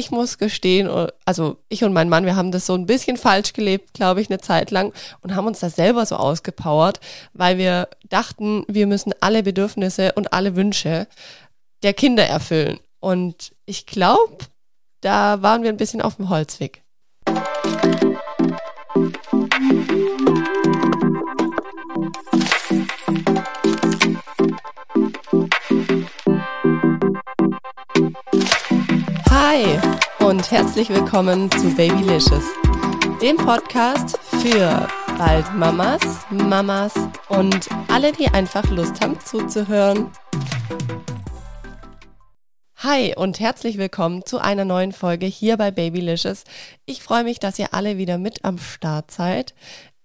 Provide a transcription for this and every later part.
ich muss gestehen, also ich und mein Mann, wir haben das so ein bisschen falsch gelebt, glaube ich, eine Zeit lang und haben uns da selber so ausgepowert, weil wir dachten, wir müssen alle Bedürfnisse und alle Wünsche der Kinder erfüllen. Und ich glaube, da waren wir ein bisschen auf dem Holzweg. Hi und herzlich willkommen zu Babylicious, dem Podcast für bald Mamas, Mamas und alle, die einfach Lust haben zuzuhören. Hi und herzlich willkommen zu einer neuen Folge hier bei Babylicious. Ich freue mich, dass ihr alle wieder mit am Start seid.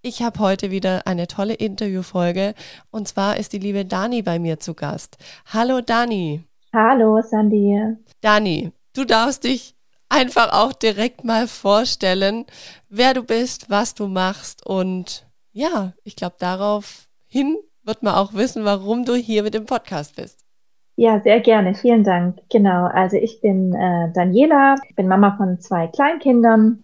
Ich habe heute wieder eine tolle Interviewfolge und zwar ist die liebe Dani bei mir zu Gast. Hallo Dani. Hallo Sandy. Dani, du darfst dich einfach auch direkt mal vorstellen, wer du bist, was du machst und ja, ich glaube daraufhin wird man auch wissen, warum du hier mit dem Podcast bist. Ja, sehr gerne. Vielen Dank. Genau. Also ich bin äh, Daniela, bin Mama von zwei Kleinkindern,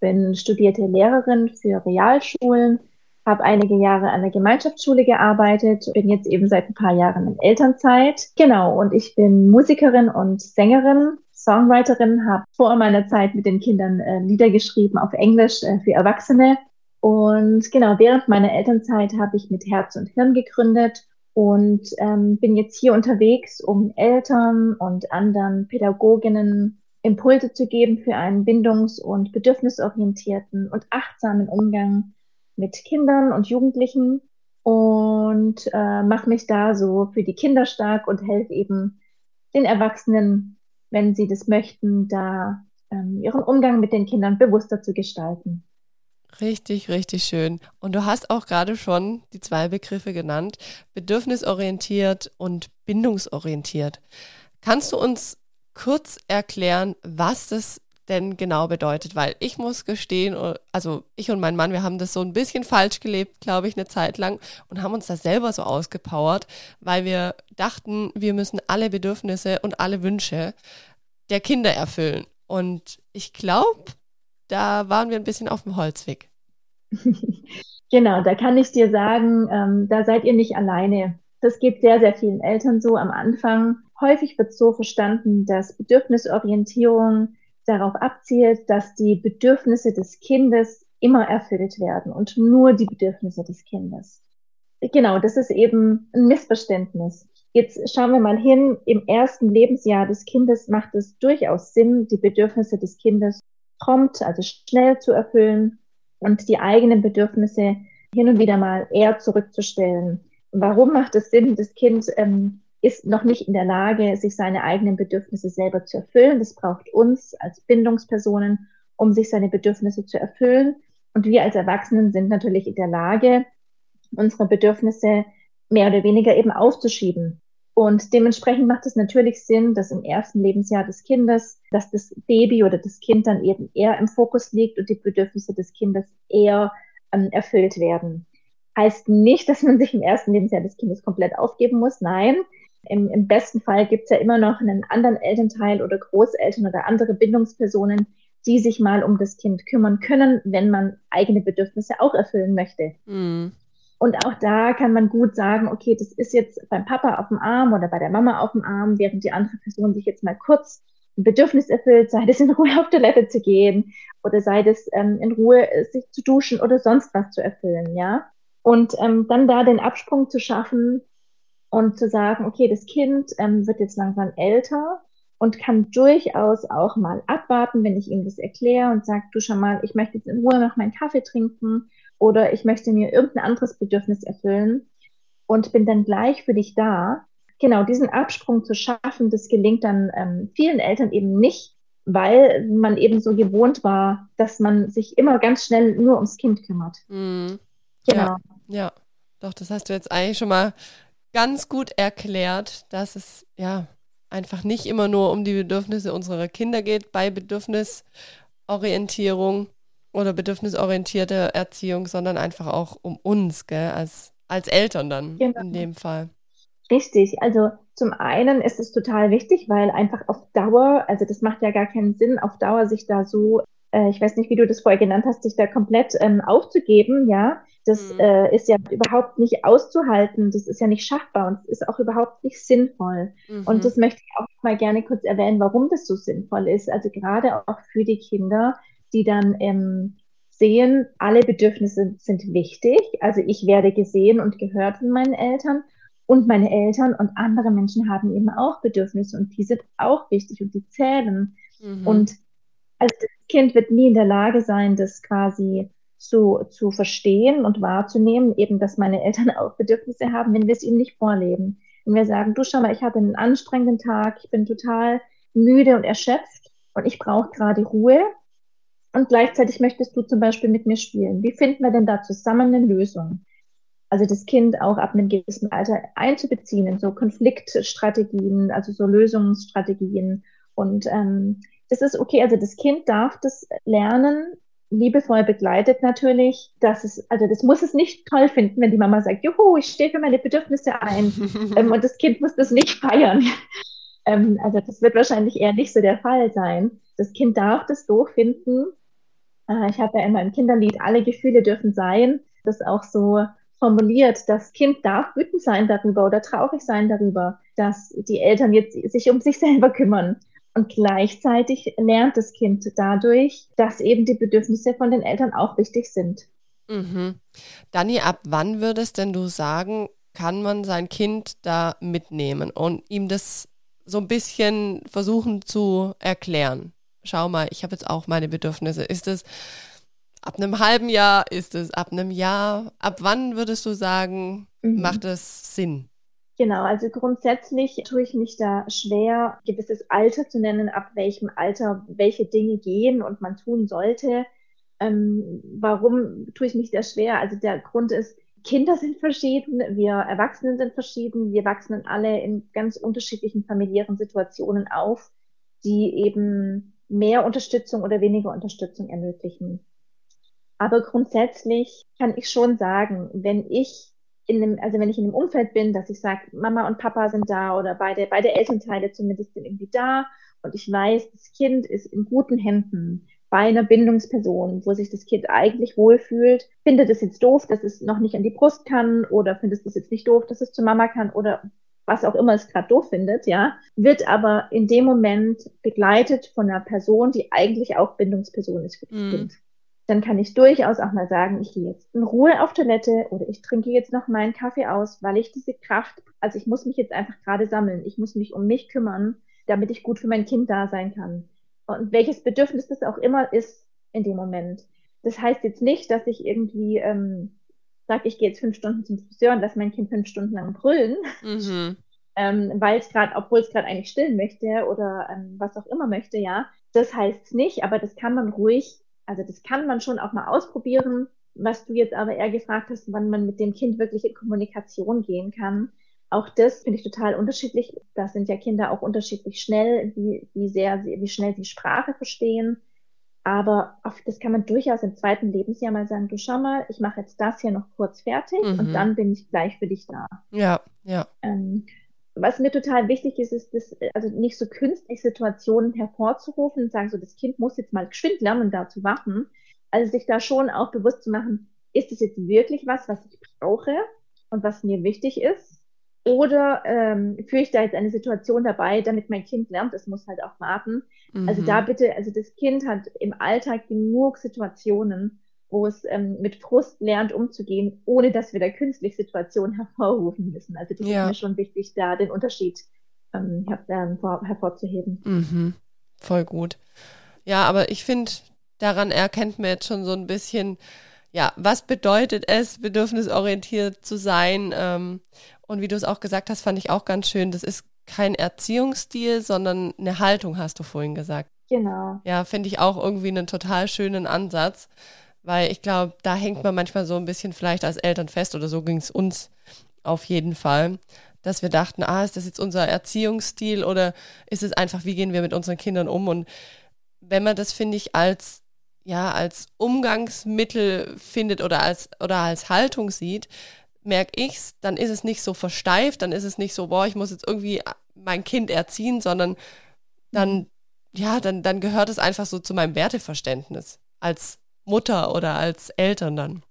bin studierte Lehrerin für Realschulen, habe einige Jahre an der Gemeinschaftsschule gearbeitet, bin jetzt eben seit ein paar Jahren in Elternzeit. Genau. Und ich bin Musikerin und Sängerin, Songwriterin, habe vor meiner Zeit mit den Kindern äh, Lieder geschrieben auf Englisch äh, für Erwachsene. Und genau, während meiner Elternzeit habe ich mit Herz und Hirn gegründet und ähm, bin jetzt hier unterwegs, um Eltern und anderen Pädagoginnen Impulse zu geben für einen bindungs- und bedürfnisorientierten und achtsamen Umgang mit Kindern und Jugendlichen und äh, mache mich da so für die Kinder stark und helfe eben den Erwachsenen, wenn sie das möchten, da ähm, ihren Umgang mit den Kindern bewusster zu gestalten. Richtig, richtig schön. Und du hast auch gerade schon die zwei Begriffe genannt, bedürfnisorientiert und bindungsorientiert. Kannst du uns kurz erklären, was das denn genau bedeutet? Weil ich muss gestehen, also ich und mein Mann, wir haben das so ein bisschen falsch gelebt, glaube ich, eine Zeit lang und haben uns da selber so ausgepowert, weil wir dachten, wir müssen alle Bedürfnisse und alle Wünsche der Kinder erfüllen. Und ich glaube, da waren wir ein bisschen auf dem Holzweg. genau, da kann ich dir sagen, ähm, da seid ihr nicht alleine. Das geht sehr, sehr vielen Eltern so am Anfang. Häufig wird so verstanden, dass Bedürfnisorientierung darauf abzielt, dass die Bedürfnisse des Kindes immer erfüllt werden und nur die Bedürfnisse des Kindes. Genau, das ist eben ein Missverständnis. Jetzt schauen wir mal hin, im ersten Lebensjahr des Kindes macht es durchaus Sinn, die Bedürfnisse des Kindes prompt, also schnell zu erfüllen und die eigenen Bedürfnisse hin und wieder mal eher zurückzustellen. Warum macht es Sinn? Das Kind ähm, ist noch nicht in der Lage, sich seine eigenen Bedürfnisse selber zu erfüllen. Das braucht uns als Bindungspersonen, um sich seine Bedürfnisse zu erfüllen. Und wir als Erwachsenen sind natürlich in der Lage, unsere Bedürfnisse mehr oder weniger eben aufzuschieben. Und dementsprechend macht es natürlich Sinn, dass im ersten Lebensjahr des Kindes, dass das Baby oder das Kind dann eben eher im Fokus liegt und die Bedürfnisse des Kindes eher ähm, erfüllt werden. Heißt nicht, dass man sich im ersten Lebensjahr des Kindes komplett aufgeben muss. Nein, im, im besten Fall gibt es ja immer noch einen anderen Elternteil oder Großeltern oder andere Bindungspersonen, die sich mal um das Kind kümmern können, wenn man eigene Bedürfnisse auch erfüllen möchte. Mm. Und auch da kann man gut sagen, okay, das ist jetzt beim Papa auf dem Arm oder bei der Mama auf dem Arm, während die andere Person sich jetzt mal kurz ein Bedürfnis erfüllt, sei das in Ruhe auf Toilette zu gehen oder sei das ähm, in Ruhe äh, sich zu duschen oder sonst was zu erfüllen, ja. Und ähm, dann da den Absprung zu schaffen und zu sagen, okay, das Kind ähm, wird jetzt langsam älter und kann durchaus auch mal abwarten, wenn ich ihm das erkläre und sage, du schon mal, ich möchte jetzt in Ruhe noch meinen Kaffee trinken oder ich möchte mir irgendein anderes Bedürfnis erfüllen und bin dann gleich für dich da. Genau, diesen Absprung zu schaffen, das gelingt dann ähm, vielen Eltern eben nicht, weil man eben so gewohnt war, dass man sich immer ganz schnell nur ums Kind kümmert. Mhm. Genau. Ja, ja, doch, das hast du jetzt eigentlich schon mal ganz gut erklärt, dass es ja einfach nicht immer nur um die Bedürfnisse unserer Kinder geht bei Bedürfnisorientierung, oder bedürfnisorientierte Erziehung, sondern einfach auch um uns, gell, als, als Eltern dann genau. in dem Fall. Richtig, also Zum einen ist es total wichtig, weil einfach auf Dauer, also das macht ja gar keinen Sinn, auf Dauer sich da so, äh, ich weiß nicht, wie du das vorher genannt hast, sich da komplett ähm, aufzugeben, ja. Das mhm. äh, ist ja überhaupt nicht auszuhalten, das ist ja nicht schaffbar und es ist auch überhaupt nicht sinnvoll. Mhm. Und das möchte ich auch mal gerne kurz erwähnen, warum das so sinnvoll ist. Also gerade auch für die Kinder, die dann ähm, sehen, alle Bedürfnisse sind wichtig. Also ich werde gesehen und gehört von meinen Eltern und meine Eltern und andere Menschen haben eben auch Bedürfnisse und die sind auch wichtig und die zählen. Mhm. Und also das Kind wird nie in der Lage sein, das quasi zu, zu verstehen und wahrzunehmen, eben, dass meine Eltern auch Bedürfnisse haben, wenn wir es ihnen nicht vorleben. Wenn wir sagen, du schau mal, ich hatte einen anstrengenden Tag, ich bin total müde und erschöpft und ich brauche gerade Ruhe. Und gleichzeitig möchtest du zum Beispiel mit mir spielen. Wie finden wir denn da zusammen eine Lösung? also das Kind auch ab einem gewissen Alter einzubeziehen in so Konfliktstrategien, also so Lösungsstrategien. Und ähm, das ist okay, also das Kind darf das lernen, liebevoll begleitet natürlich, dass es, also das muss es nicht toll finden, wenn die Mama sagt, juhu, ich stehe für meine Bedürfnisse ein. ähm, und das Kind muss das nicht feiern. ähm, also das wird wahrscheinlich eher nicht so der Fall sein. Das Kind darf das so finden. Äh, ich habe ja in meinem Kinderlied, alle Gefühle dürfen sein, das auch so formuliert, das Kind darf wütend sein darüber oder traurig sein darüber, dass die Eltern jetzt sich um sich selber kümmern. Und gleichzeitig lernt das Kind dadurch, dass eben die Bedürfnisse von den Eltern auch wichtig sind. Mhm. Dani, ab wann würdest denn du sagen, kann man sein Kind da mitnehmen und ihm das so ein bisschen versuchen zu erklären? Schau mal, ich habe jetzt auch meine Bedürfnisse. Ist es ab einem halben Jahr ist es, ab einem Jahr. Ab wann würdest du sagen, mhm. macht es Sinn? Genau, also grundsätzlich tue ich mich da schwer, gewisses Alter zu nennen, ab welchem Alter welche Dinge gehen und man tun sollte. Ähm, warum tue ich mich da schwer? Also der Grund ist, Kinder sind verschieden, wir Erwachsenen sind verschieden, wir wachsen alle in ganz unterschiedlichen familiären Situationen auf, die eben mehr Unterstützung oder weniger Unterstützung ermöglichen. Aber grundsätzlich kann ich schon sagen, wenn ich in einem, also wenn ich in einem Umfeld bin, dass ich sage, Mama und Papa sind da oder beide, beide Elternteile zumindest sind irgendwie da und ich weiß, das Kind ist in guten Händen bei einer Bindungsperson, wo sich das Kind eigentlich wohlfühlt, findet es jetzt doof, dass es noch nicht an die Brust kann oder findet es jetzt nicht doof, dass es zu Mama kann oder was auch immer es gerade doof findet, ja, wird aber in dem Moment begleitet von einer Person, die eigentlich auch Bindungsperson ist für das mm. Kind dann kann ich durchaus auch mal sagen, ich gehe jetzt in Ruhe auf Toilette oder ich trinke jetzt noch meinen Kaffee aus, weil ich diese Kraft, also ich muss mich jetzt einfach gerade sammeln, ich muss mich um mich kümmern, damit ich gut für mein Kind da sein kann. Und welches Bedürfnis das auch immer ist in dem Moment. Das heißt jetzt nicht, dass ich irgendwie ähm, sage, ich gehe jetzt fünf Stunden zum Friseur und lasse mein Kind fünf Stunden lang brüllen, mhm. ähm, weil es gerade, obwohl es gerade eigentlich stillen möchte oder ähm, was auch immer möchte, ja. Das heißt nicht, aber das kann man ruhig also das kann man schon auch mal ausprobieren. Was du jetzt aber eher gefragt hast, wann man mit dem Kind wirklich in Kommunikation gehen kann. Auch das finde ich total unterschiedlich. Da sind ja Kinder auch unterschiedlich schnell, wie, wie sehr, wie schnell sie Sprache verstehen. Aber auf, das kann man durchaus im zweiten Lebensjahr mal sagen, du schau mal, ich mache jetzt das hier noch kurz fertig mhm. und dann bin ich gleich für dich da. Ja, ja. Ähm, was mir total wichtig ist, ist, das, also nicht so künstlich Situationen hervorzurufen und sagen, so das Kind muss jetzt mal geschwind lernen, da zu warten. Also sich da schon auch bewusst zu machen, ist es jetzt wirklich was, was ich brauche und was mir wichtig ist? Oder ähm, führe ich da jetzt eine Situation dabei, damit mein Kind lernt, es muss halt auch warten. Mhm. Also da bitte, also das Kind hat im Alltag genug Situationen, wo es ähm, mit Frust lernt umzugehen, ohne dass wir da künstlich Situationen hervorrufen müssen. Also das ja. ist mir schon wichtig, da den Unterschied ähm, her ähm, hervorzuheben. Mhm. Voll gut. Ja, aber ich finde, daran erkennt man jetzt schon so ein bisschen, ja, was bedeutet es, bedürfnisorientiert zu sein? Ähm, und wie du es auch gesagt hast, fand ich auch ganz schön, das ist kein Erziehungsstil, sondern eine Haltung, hast du vorhin gesagt. Genau. Ja, finde ich auch irgendwie einen total schönen Ansatz. Weil ich glaube, da hängt man manchmal so ein bisschen vielleicht als Eltern fest oder so ging es uns auf jeden Fall, dass wir dachten, ah, ist das jetzt unser Erziehungsstil oder ist es einfach, wie gehen wir mit unseren Kindern um? Und wenn man das, finde ich, als ja, als Umgangsmittel findet oder als oder als Haltung sieht, merke ich's, dann ist es nicht so versteift, dann ist es nicht so, boah, ich muss jetzt irgendwie mein Kind erziehen, sondern dann, ja, dann, dann gehört es einfach so zu meinem Werteverständnis als Mutter oder als Eltern dann.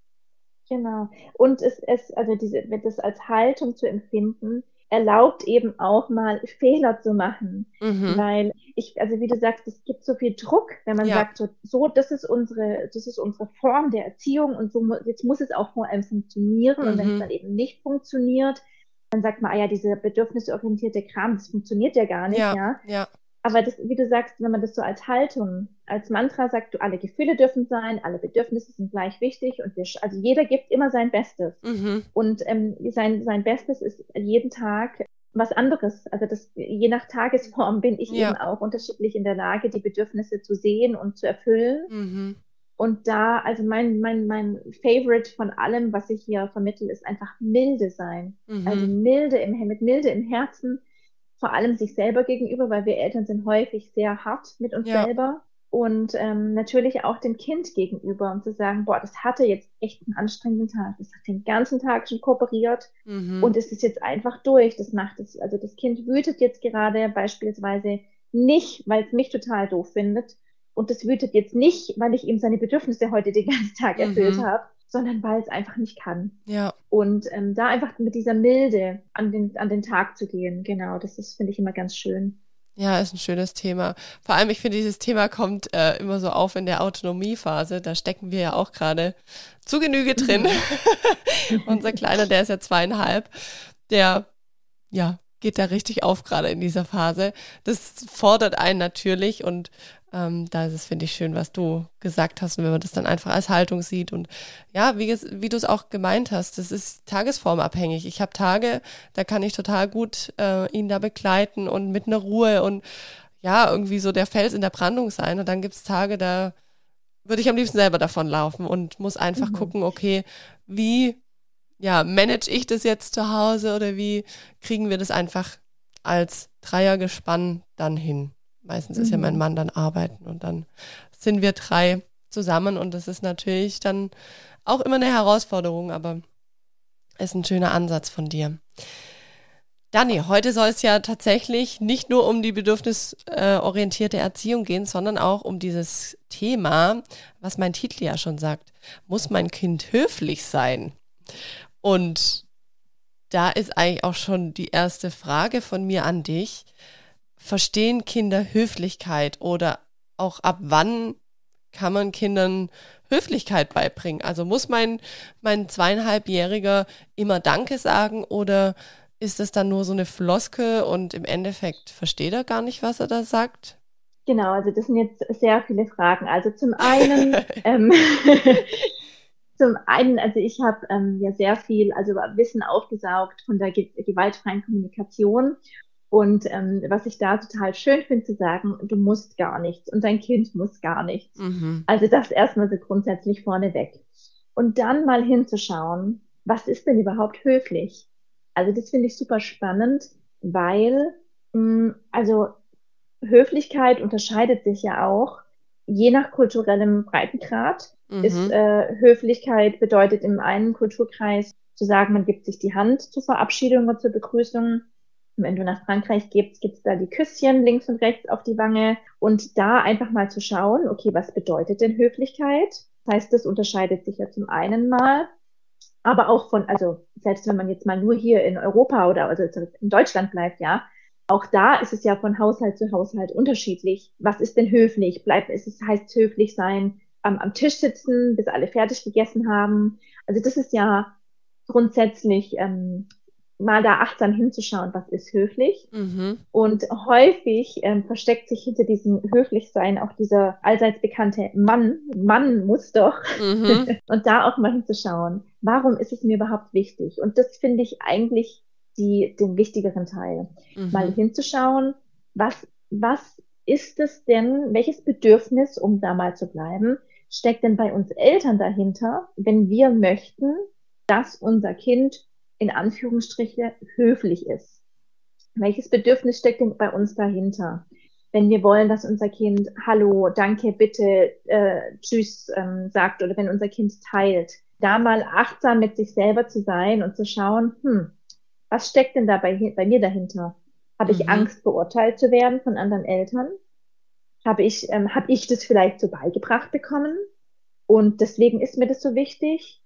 Genau. Und es, es also diese, das als Haltung zu empfinden, erlaubt eben auch mal Fehler zu machen. Mhm. Weil ich, also wie du sagst, es gibt so viel Druck, wenn man ja. sagt, so, so, das ist unsere, das ist unsere Form der Erziehung und so jetzt muss es auch vor allem funktionieren. Mhm. Und wenn es mhm. dann eben nicht funktioniert, dann sagt man, ah ja, diese bedürfnisorientierte Kram, das funktioniert ja gar nicht, ja. ja. ja. Aber das, wie du sagst, wenn man das so als Haltung, als Mantra sagt, du, alle Gefühle dürfen sein, alle Bedürfnisse sind gleich wichtig und wir, also jeder gibt immer sein Bestes. Mhm. Und ähm, sein, sein Bestes ist jeden Tag was anderes. Also das, je nach Tagesform bin ich ja. eben auch unterschiedlich in der Lage, die Bedürfnisse zu sehen und zu erfüllen. Mhm. Und da, also mein, mein, mein Favorite von allem, was ich hier vermittle, ist einfach milde sein. Mhm. Also milde im, mit milde im Herzen vor allem sich selber gegenüber, weil wir Eltern sind häufig sehr hart mit uns ja. selber und ähm, natürlich auch dem Kind gegenüber, um zu sagen, boah, das hatte jetzt echt einen anstrengenden Tag, das hat den ganzen Tag schon kooperiert mhm. und es ist jetzt einfach durch. Das macht es, also das Kind wütet jetzt gerade beispielsweise nicht, weil es mich total doof findet und das wütet jetzt nicht, weil ich ihm seine Bedürfnisse heute den ganzen Tag erfüllt mhm. habe, sondern weil es einfach nicht kann. Ja. Und ähm, da einfach mit dieser Milde an den, an den Tag zu gehen, genau, das ist, finde ich, immer ganz schön. Ja, ist ein schönes Thema. Vor allem, ich finde, dieses Thema kommt äh, immer so auf in der Autonomiephase. Da stecken wir ja auch gerade zu Genüge drin. Unser Kleiner, der ist ja zweieinhalb, der, ja, geht da richtig auf gerade in dieser Phase. Das fordert einen natürlich und ähm, da ist es, finde ich, schön, was du gesagt hast und wenn man das dann einfach als Haltung sieht. Und ja, wie, wie du es auch gemeint hast, das ist tagesformabhängig. Ich habe Tage, da kann ich total gut äh, ihn da begleiten und mit einer Ruhe und ja, irgendwie so der Fels in der Brandung sein. Und dann gibt es Tage, da würde ich am liebsten selber davon laufen und muss einfach mhm. gucken, okay, wie ja, manage ich das jetzt zu Hause oder wie kriegen wir das einfach als Dreiergespann dann hin? Meistens mhm. ist ja mein mhm. Mann dann arbeiten und dann sind wir drei zusammen und das ist natürlich dann auch immer eine Herausforderung, aber ist ein schöner Ansatz von dir. Dani, heute soll es ja tatsächlich nicht nur um die bedürfnisorientierte Erziehung gehen, sondern auch um dieses Thema, was mein Titel ja schon sagt. Muss mein Kind höflich sein? Und da ist eigentlich auch schon die erste Frage von mir an dich verstehen Kinder Höflichkeit oder auch ab wann kann man Kindern Höflichkeit beibringen? Also muss mein, mein zweieinhalbjähriger immer Danke sagen oder ist das dann nur so eine Floske und im Endeffekt versteht er gar nicht, was er da sagt? Genau, also das sind jetzt sehr viele Fragen. Also zum einen, ähm, zum einen, also ich habe ähm, ja sehr viel, also Wissen aufgesaugt von der gewaltfreien Kommunikation und ähm, was ich da total schön finde zu sagen, du musst gar nichts und dein Kind muss gar nichts. Mhm. Also das erstmal so grundsätzlich vorneweg. Und dann mal hinzuschauen, was ist denn überhaupt höflich? Also das finde ich super spannend, weil mh, hm, also Höflichkeit unterscheidet sich ja auch je nach kulturellem Breitengrad. Mhm. Ist äh, Höflichkeit bedeutet im einen Kulturkreis zu sagen, man gibt sich die Hand zur Verabschiedung oder zur Begrüßung wenn du nach Frankreich gehst, gibt's da die Küsschen links und rechts auf die Wange und da einfach mal zu schauen, okay, was bedeutet denn Höflichkeit? Das heißt, das unterscheidet sich ja zum einen mal, aber auch von, also selbst wenn man jetzt mal nur hier in Europa oder also in Deutschland bleibt, ja, auch da ist es ja von Haushalt zu Haushalt unterschiedlich. Was ist denn höflich? Bleibt, es ist, heißt höflich sein, am, am Tisch sitzen, bis alle fertig gegessen haben. Also das ist ja grundsätzlich ähm, mal da achtsam hinzuschauen, was ist höflich. Mhm. Und häufig ähm, versteckt sich hinter diesem Höflichsein auch dieser allseits bekannte Mann, Mann muss doch. Mhm. und da auch mal hinzuschauen, warum ist es mir überhaupt wichtig? Und das finde ich eigentlich die, den wichtigeren Teil. Mhm. Mal hinzuschauen, was, was ist es denn, welches Bedürfnis, um da mal zu bleiben, steckt denn bei uns Eltern dahinter, wenn wir möchten, dass unser Kind in Anführungsstriche höflich ist. Welches Bedürfnis steckt denn bei uns dahinter? Wenn wir wollen, dass unser Kind Hallo, Danke, Bitte, äh, Tschüss ähm, sagt oder wenn unser Kind teilt, da mal achtsam mit sich selber zu sein und zu schauen, hm, was steckt denn da bei, bei mir dahinter? Habe ich mhm. Angst, beurteilt zu werden von anderen Eltern? Habe ich, ähm, habe ich das vielleicht so beigebracht bekommen? Und deswegen ist mir das so wichtig.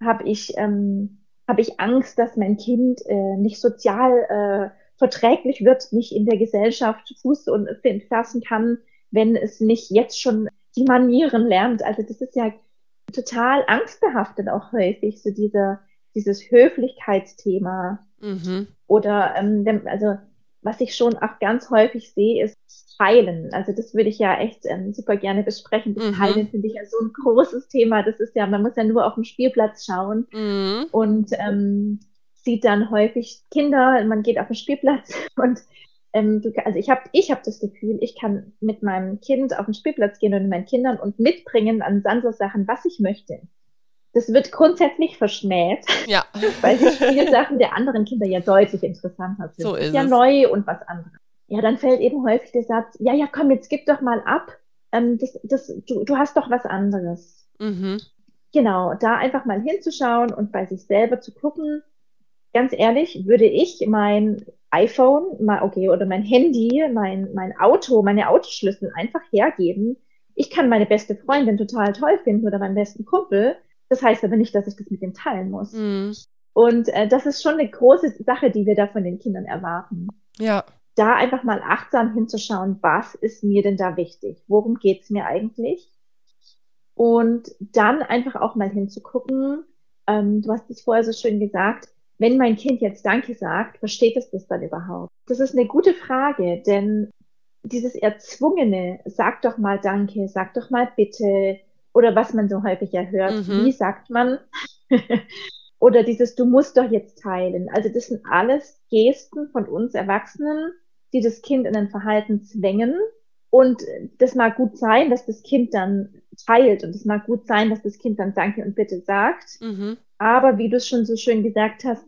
Habe ich, ähm, habe ich Angst, dass mein Kind äh, nicht sozial äh, verträglich wird, nicht in der Gesellschaft Fuß und fassen kann, wenn es nicht jetzt schon die Manieren lernt. Also das ist ja total angstbehaftet auch häufig, so dieser, dieses Höflichkeitsthema. Mhm. Oder ähm, also was ich schon auch ganz häufig sehe, ist Teilen. Also das würde ich ja echt ähm, super gerne besprechen. Das mhm. Teilen finde ich ja so ein großes Thema. Das ist ja, man muss ja nur auf den Spielplatz schauen mhm. und ähm, sieht dann häufig Kinder, man geht auf den Spielplatz und ähm, du, also ich habe ich hab das Gefühl, ich kann mit meinem Kind auf den Spielplatz gehen und mit meinen Kindern und mitbringen an Sansa-Sachen, was ich möchte. Das wird grundsätzlich verschmäht, ja. weil die Spielsachen der anderen Kinder ja deutlich interessanter sind. So ist, ist ja es. neu und was anderes. Ja, dann fällt eben häufig der Satz, ja, ja, komm, jetzt gib doch mal ab. Ähm, das, das, du, du hast doch was anderes. Mhm. Genau, da einfach mal hinzuschauen und bei sich selber zu gucken. Ganz ehrlich, würde ich mein iPhone, mal, okay, oder mein Handy, mein, mein Auto, meine Autoschlüssel einfach hergeben. Ich kann meine beste Freundin total toll finden oder meinen besten Kumpel. Das heißt aber nicht, dass ich das mit dem teilen muss. Mhm. Und äh, das ist schon eine große Sache, die wir da von den Kindern erwarten. Ja. Da einfach mal achtsam hinzuschauen, was ist mir denn da wichtig? Worum geht's mir eigentlich? Und dann einfach auch mal hinzugucken, ähm, du hast es vorher so schön gesagt, wenn mein Kind jetzt Danke sagt, versteht es das dann überhaupt? Das ist eine gute Frage, denn dieses Erzwungene, sag doch mal Danke, sag doch mal Bitte, oder was man so häufig ja hört, mhm. wie sagt man? oder dieses Du musst doch jetzt teilen. Also das sind alles Gesten von uns Erwachsenen, die das Kind in ein Verhalten zwängen. Und das mag gut sein, dass das Kind dann teilt und es mag gut sein, dass das Kind dann Danke und Bitte sagt. Mhm. Aber wie du es schon so schön gesagt hast,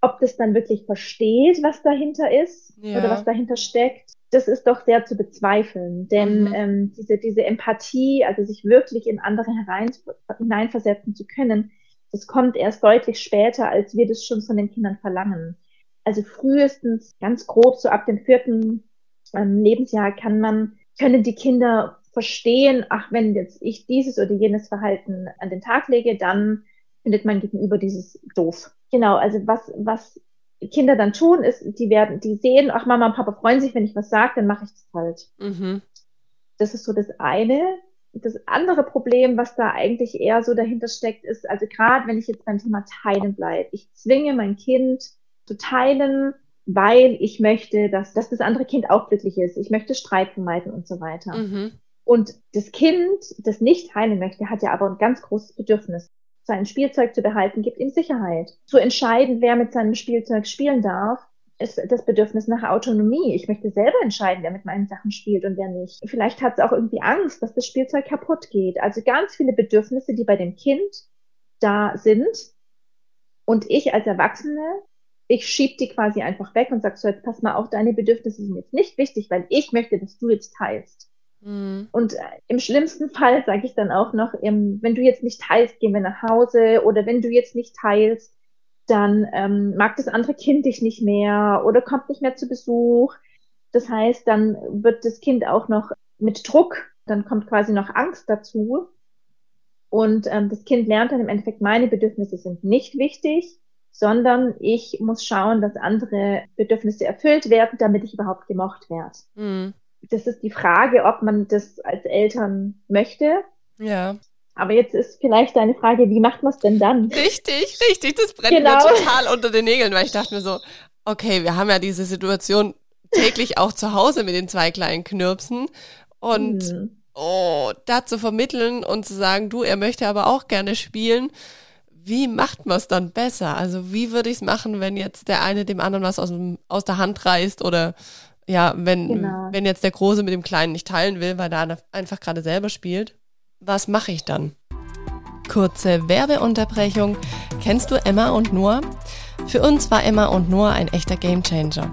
ob das dann wirklich versteht, was dahinter ist ja. oder was dahinter steckt, das ist doch sehr zu bezweifeln. Denn mhm. ähm, diese, diese Empathie, also sich wirklich in andere herein, hineinversetzen zu können, das kommt erst deutlich später, als wir das schon von den Kindern verlangen. Also frühestens, ganz grob, so ab dem vierten ähm, Lebensjahr kann man, können die Kinder verstehen, ach, wenn jetzt ich dieses oder jenes Verhalten an den Tag lege, dann findet mein Gegenüber dieses doof. Genau, also was, was Kinder dann tun, ist, die werden, die sehen, ach Mama und Papa freuen sich, wenn ich was sage, dann mache ich das halt. Mhm. Das ist so das eine. Das andere Problem, was da eigentlich eher so dahinter steckt, ist, also gerade wenn ich jetzt beim Thema Teilen bleibe, ich zwinge mein Kind zu teilen, weil ich möchte, dass, dass das andere Kind auch glücklich ist. Ich möchte Streit vermeiden und so weiter. Mhm. Und das Kind, das nicht teilen möchte, hat ja aber ein ganz großes Bedürfnis sein Spielzeug zu behalten, gibt ihm Sicherheit. Zu entscheiden, wer mit seinem Spielzeug spielen darf, ist das Bedürfnis nach Autonomie. Ich möchte selber entscheiden, wer mit meinen Sachen spielt und wer nicht. Vielleicht hat es auch irgendwie Angst, dass das Spielzeug kaputt geht. Also ganz viele Bedürfnisse, die bei dem Kind da sind. Und ich als Erwachsene, ich schieb die quasi einfach weg und sag so, jetzt pass mal auf, deine Bedürfnisse sind jetzt nicht wichtig, weil ich möchte, dass du jetzt teilst. Mhm. Und äh, im schlimmsten Fall sage ich dann auch noch, wenn du jetzt nicht teilst, gehen wir nach Hause oder wenn du jetzt nicht teilst, dann ähm, mag das andere Kind dich nicht mehr oder kommt nicht mehr zu Besuch. Das heißt, dann wird das Kind auch noch mit Druck, dann kommt quasi noch Angst dazu. Und ähm, das Kind lernt dann im Endeffekt, meine Bedürfnisse sind nicht wichtig, sondern ich muss schauen, dass andere Bedürfnisse erfüllt werden, damit ich überhaupt gemocht werde. Mhm das ist die Frage, ob man das als Eltern möchte. Ja. Aber jetzt ist vielleicht deine Frage, wie macht man es denn dann? Richtig, richtig. Das brennt genau. mir total unter den Nägeln, weil ich dachte mir so, okay, wir haben ja diese Situation täglich auch zu Hause mit den zwei kleinen Knirpsen. Und hm. oh, da zu vermitteln und zu sagen, du, er möchte aber auch gerne spielen. Wie macht man es dann besser? Also wie würde ich es machen, wenn jetzt der eine dem anderen was aus, dem, aus der Hand reißt oder ja, wenn, genau. wenn jetzt der Große mit dem Kleinen nicht teilen will, weil er einfach gerade selber spielt, was mache ich dann? Kurze Werbeunterbrechung. Kennst du Emma und Noah? Für uns war Emma und Noah ein echter Gamechanger.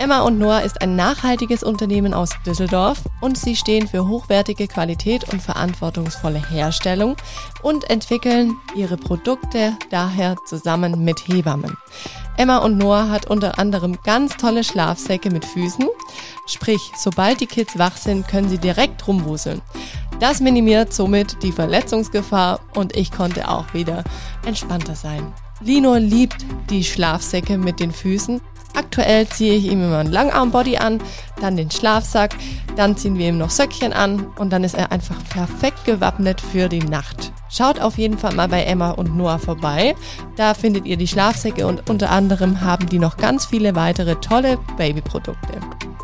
Emma und Noah ist ein nachhaltiges Unternehmen aus Düsseldorf und sie stehen für hochwertige Qualität und verantwortungsvolle Herstellung und entwickeln ihre Produkte daher zusammen mit Hebammen. Emma und Noah hat unter anderem ganz tolle Schlafsäcke mit Füßen, sprich, sobald die Kids wach sind, können sie direkt rumwuseln. Das minimiert somit die Verletzungsgefahr und ich konnte auch wieder entspannter sein. Lino liebt die Schlafsäcke mit den Füßen Aktuell ziehe ich ihm immer einen Langarmbody an, dann den Schlafsack, dann ziehen wir ihm noch Söckchen an und dann ist er einfach perfekt gewappnet für die Nacht. Schaut auf jeden Fall mal bei Emma und Noah vorbei. Da findet ihr die Schlafsäcke und unter anderem haben die noch ganz viele weitere tolle Babyprodukte.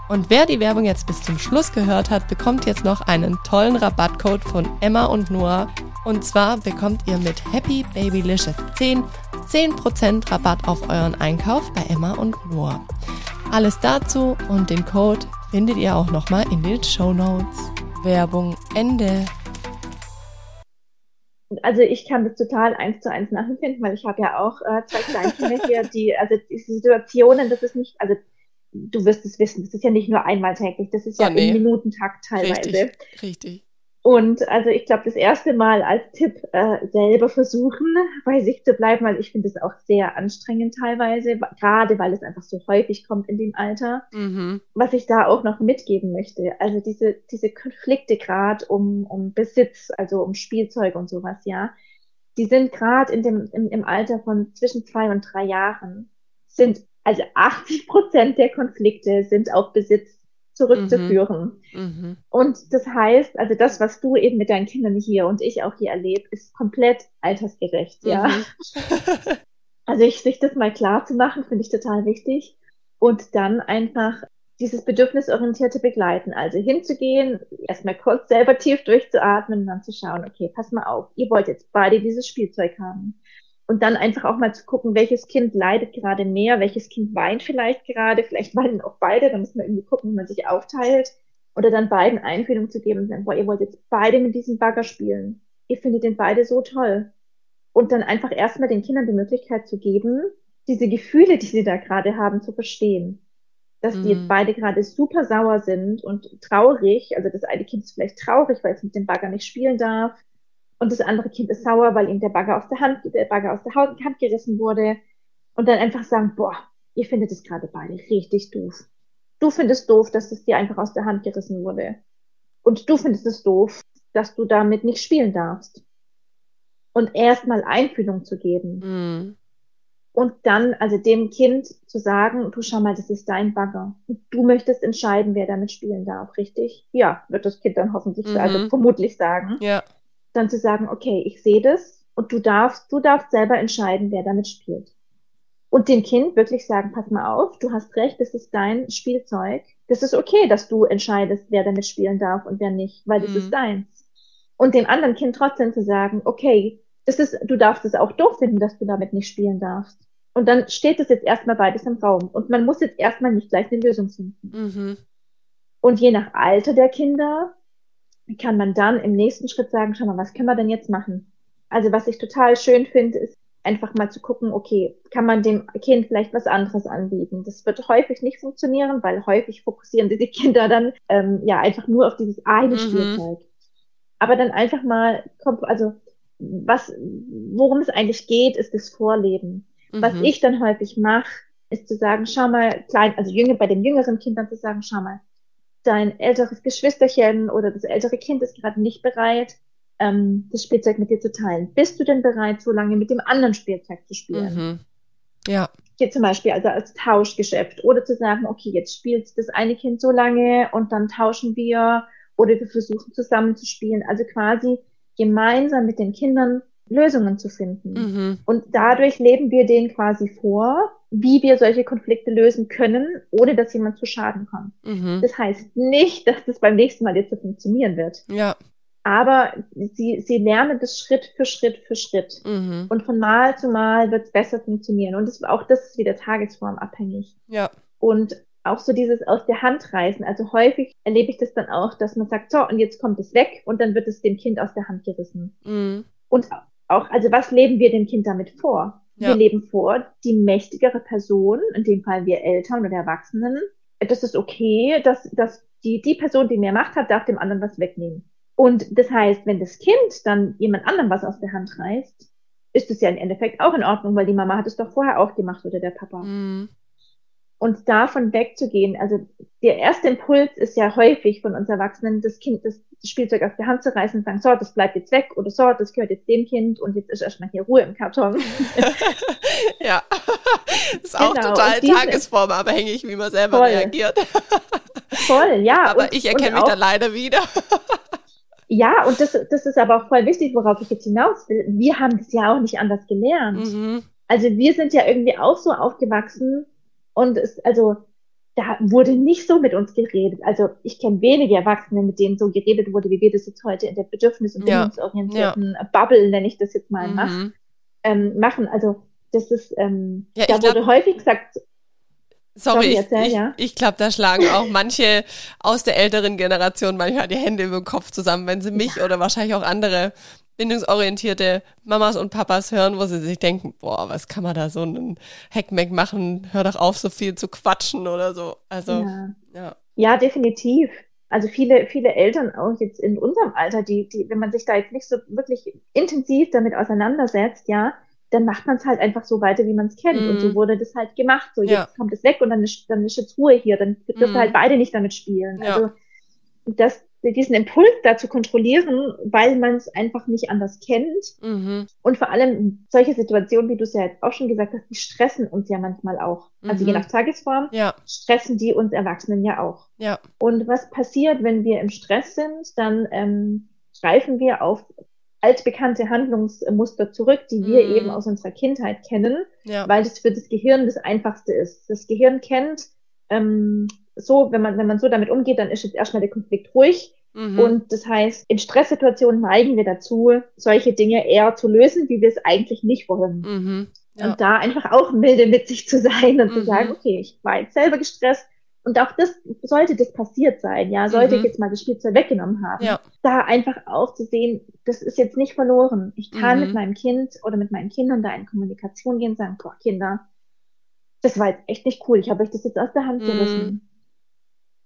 Und wer die Werbung jetzt bis zum Schluss gehört hat, bekommt jetzt noch einen tollen Rabattcode von Emma und Noah. Und zwar bekommt ihr mit Happy Babylicious 10 10% Rabatt auf euren Einkauf bei Emma und Noah. Alles dazu und den Code findet ihr auch nochmal in den Show Notes. Werbung Ende. Also ich kann das total eins zu eins nachempfinden, weil ich habe ja auch äh, zwei Kleinkinder hier, die, also diese Situationen, das ist nicht, also du wirst es wissen, das ist ja nicht nur einmal täglich, das ist ja, ja nee. im Minutentakt teilweise. Richtig, richtig. Und also ich glaube, das erste Mal als Tipp äh, selber versuchen, bei sich zu bleiben, weil ich finde es auch sehr anstrengend teilweise, gerade weil es einfach so häufig kommt in dem Alter. Mhm. Was ich da auch noch mitgeben möchte, also diese, diese Konflikte gerade um, um Besitz, also um Spielzeug und sowas, ja, die sind gerade in dem, im, im Alter von zwischen zwei und drei Jahren, sind also 80 Prozent der Konflikte sind auf Besitz zurückzuführen. Mhm. mhm. Und das heißt, also das, was du eben mit deinen Kindern hier und ich auch hier erlebt, ist komplett altersgerecht, ja. Mhm. also ich, sich das mal klar zu machen, finde ich total wichtig. Und dann einfach dieses bedürfnisorientierte Begleiten, also hinzugehen, erstmal kurz selber tief durchzuatmen und dann zu schauen, okay, pass mal auf, ihr wollt jetzt beide dieses Spielzeug haben und dann einfach auch mal zu gucken, welches Kind leidet gerade mehr, welches Kind weint vielleicht gerade, vielleicht weinen auch beide, dann muss man irgendwie gucken, wie man sich aufteilt oder dann beiden Einfühlung zu geben und sagen, boah, ihr wollt jetzt beide mit diesem Bagger spielen. Ihr findet den beide so toll. Und dann einfach erstmal den Kindern die Möglichkeit zu geben, diese Gefühle, die sie da gerade haben, zu verstehen. Dass mhm. die jetzt mhm. beide gerade super sauer sind und traurig, also das eine Kind ist vielleicht traurig, weil es mit dem Bagger nicht spielen darf und das andere Kind ist sauer, weil ihm der Bagger aus der Hand, der Bagger aus der Hand gerissen wurde. Und dann einfach sagen, boah, ihr findet es gerade beide richtig doof. Du findest doof, dass es dir einfach aus der Hand gerissen wurde. Und du findest es doof, dass du damit nicht spielen darfst. Und erstmal Einfühlung zu geben. Mm. Und dann, also dem Kind zu sagen, du schau mal, das ist dein Bagger. Und du möchtest entscheiden, wer damit spielen darf, richtig? Ja, wird das Kind dann hoffentlich, -hmm. also vermutlich sagen. Ja dann zu sagen, okay, ich sehe das und du darfst, du darfst selber entscheiden, wer damit spielt. Und dem Kind wirklich sagen, pass mal auf, du hast recht, das ist dein Spielzeug. Das ist okay, dass du entscheidest, wer damit spielen darf und wer nicht, weil das mhm. ist deins. Und dem anderen Kind trotzdem zu sagen, okay, das ist, du darfst es auch doof finden, dass du damit nicht spielen darfst. Und dann steht es jetzt erstmal beides im Raum. Und man muss jetzt erstmal nicht gleich eine Lösung finden. Mhm. Und je nach Alter der Kinder kann man dann im nächsten Schritt sagen, schau mal, was können wir denn jetzt machen? Also was ich total schön finde, ist einfach mal zu gucken, okay, kann man dem Kind vielleicht was anderes anbieten? Das wird häufig nicht funktionieren, weil häufig fokussieren diese Kinder dann ähm, ja einfach nur auf dieses eine mhm. Spielzeug. Aber dann einfach mal, also was, worum es eigentlich geht, ist das Vorleben. Mhm. Was ich dann häufig mache, ist zu sagen, schau mal, klein, also jünger, bei den jüngeren Kindern zu sagen, schau mal, dein älteres Geschwisterchen oder das ältere Kind ist gerade nicht bereit, ähm, das Spielzeug mit dir zu teilen. Bist du denn bereit, so lange mit dem anderen Spielzeug zu spielen? Mhm. Ja. Hier zum Beispiel also als Tauschgeschäft oder zu sagen, okay, jetzt spielt das eine Kind so lange und dann tauschen wir oder wir versuchen zusammen zu spielen. Also quasi gemeinsam mit den Kindern Lösungen zu finden. Mhm. Und dadurch leben wir denen quasi vor, wie wir solche Konflikte lösen können, ohne dass jemand zu Schaden kommt. Mhm. Das heißt nicht, dass das beim nächsten Mal jetzt so funktionieren wird. Ja. Aber sie, sie lernen das Schritt für Schritt für Schritt. Mhm. Und von Mal zu Mal wird es besser funktionieren. Und das, auch das ist wieder tagesformabhängig. Ja. Und auch so dieses aus der Hand reißen. Also häufig erlebe ich das dann auch, dass man sagt, so, und jetzt kommt es weg und dann wird es dem Kind aus der Hand gerissen. Mhm. Und auch, also was leben wir dem Kind damit vor? Ja. Wir leben vor, die mächtigere Person, in dem Fall wir Eltern oder Erwachsenen, das ist okay, dass, dass die, die Person, die mehr Macht hat, darf dem anderen was wegnehmen. Und das heißt, wenn das Kind dann jemand anderem was aus der Hand reißt, ist es ja im Endeffekt auch in Ordnung, weil die Mama hat es doch vorher auch gemacht oder der Papa. Mhm. Und davon wegzugehen, also der erste Impuls ist ja häufig von uns Erwachsenen, das Kind das Spielzeug aus der Hand zu reißen und sagen, so, das bleibt jetzt weg oder so, das gehört jetzt dem Kind und jetzt ist erstmal hier Ruhe im Karton. ja, ist auch Genau, total tagesformabhängig, wie man selber Voll. reagiert. Voll, ja. Aber und, ich erkenne mich da leider wieder. Ja, und das, das ist aber auch voll wichtig, worauf ich jetzt hinaus will. Wir haben das ja auch nicht anders gelernt. Mhm. Also wir sind ja irgendwie auch so aufgewachsen und es, also da wurde nicht so mit uns geredet. Also ich kenne wenige Erwachsene, mit denen so geredet wurde, wie wir das jetzt heute in der bedürfnis- und Ja, bindungsorientierten Bubble, nenne ich das jetzt mal, mach, Mhm. ähm, machen. Also das ist, ähm, Ja, da ich glaub- wurde häufig gesagt, Sorry, Sorry, ich, ich, ja. ich glaube, da schlagen auch manche aus der älteren Generation manchmal die Hände über den Kopf zusammen, wenn sie mich oder wahrscheinlich auch andere bindungsorientierte Mamas und Papas hören, wo sie sich denken, boah, was kann man da so einen Heckmeck machen? Hör doch auf, so viel zu quatschen oder so. Also, ja. ja. Ja, definitiv. Also viele, viele Eltern auch jetzt in unserem Alter, die, die, wenn man sich da jetzt nicht so wirklich intensiv damit auseinandersetzt, ja, dann macht man es halt einfach so weiter, wie man es kennt. Mhm. Und so wurde das halt gemacht. So, jetzt Ja. kommt es weg und dann ist, dann ist jetzt Ruhe hier. Dann dürfen Mhm. halt beide nicht damit spielen. Ja. Also das, diesen Impuls da zu kontrollieren, weil man es einfach nicht anders kennt. Mhm. Und vor allem solche Situationen, wie du es ja jetzt auch schon gesagt hast, die stressen uns ja manchmal auch. Also Mhm. je nach Tagesform Ja, stressen die uns Erwachsenen ja auch. ja. Und was passiert, wenn wir im Stress sind? Dann ähm, greifen wir auf altbekannte Handlungsmuster zurück, die wir Mhm. eben aus unserer Kindheit kennen, Ja. weil das für das Gehirn das Einfachste ist. Das Gehirn kennt ähm, so, wenn man, wenn man so damit umgeht, dann ist jetzt erstmal der Konflikt ruhig. Mhm. Und das heißt, in Stresssituationen neigen wir dazu, solche Dinge eher zu lösen, wie wir es eigentlich nicht wollen. mhm. Ja. Und da einfach auch milde mit sich zu sein und zu Mhm. sagen, okay, ich war jetzt selber gestresst. Und auch das, sollte das passiert sein, ja, sollte Mhm. ich jetzt mal das Spielzeug weggenommen haben, Ja. da einfach auch zu sehen, das ist jetzt nicht verloren. Ich kann Mhm. mit meinem Kind oder mit meinen Kindern da in Kommunikation gehen und sagen, boah, Kinder, das war jetzt echt nicht cool. Ich habe euch das jetzt aus der Hand Mhm. gerissen.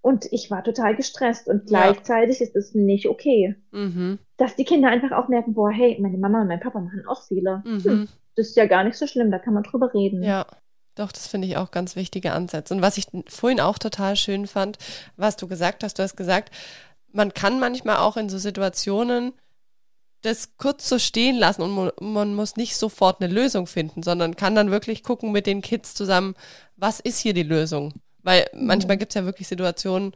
Und ich war total gestresst und Ja. gleichzeitig ist es nicht okay. Mhm. Dass die Kinder einfach auch merken, boah, hey, meine Mama und mein Papa machen auch Fehler. Hm, Mhm. das ist ja gar nicht so schlimm, da kann man drüber reden. Ja, doch, das finde ich auch ganz wichtige Ansätze. Und was ich vorhin auch total schön fand, was du gesagt hast, du hast gesagt, man kann manchmal auch in so Situationen das kurz so stehen lassen und man muss nicht sofort eine Lösung finden, sondern kann dann wirklich gucken mit den Kids zusammen, was ist hier die Lösung? Weil manchmal gibt es ja wirklich Situationen,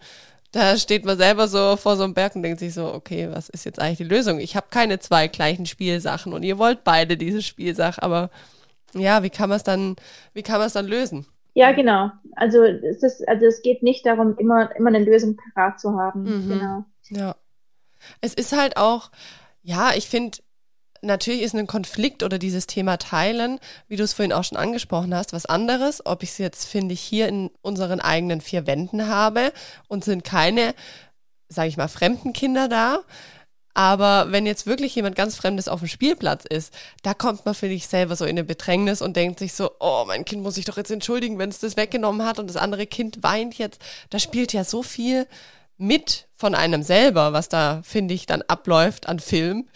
da steht man selber so vor so einem Berg und denkt sich so, okay, was ist jetzt eigentlich die Lösung? Ich habe keine zwei gleichen Spielsachen und ihr wollt beide diese Spielsache, aber ja, wie kann man es dann, wie kann man es dann lösen? Ja, genau. Also es ist, also es geht nicht darum, immer, immer eine Lösung parat zu haben. Mhm. Genau. Ja. Es ist halt auch, ja, ich finde, natürlich ist ein Konflikt oder dieses Thema Teilen, wie du es vorhin auch schon angesprochen hast, was anderes, ob ich es jetzt, finde ich, hier in unseren eigenen vier Wänden habe und sind keine, sage ich mal, fremden Kinder da. Aber wenn jetzt wirklich jemand ganz Fremdes auf dem Spielplatz ist, da kommt man für dich selber so in eine Bedrängnis und denkt sich so, oh, mein Kind muss sich doch jetzt entschuldigen, wenn es das weggenommen hat und das andere Kind weint jetzt. Da spielt ja so viel mit von einem selber, was da, finde ich, dann abläuft an Film,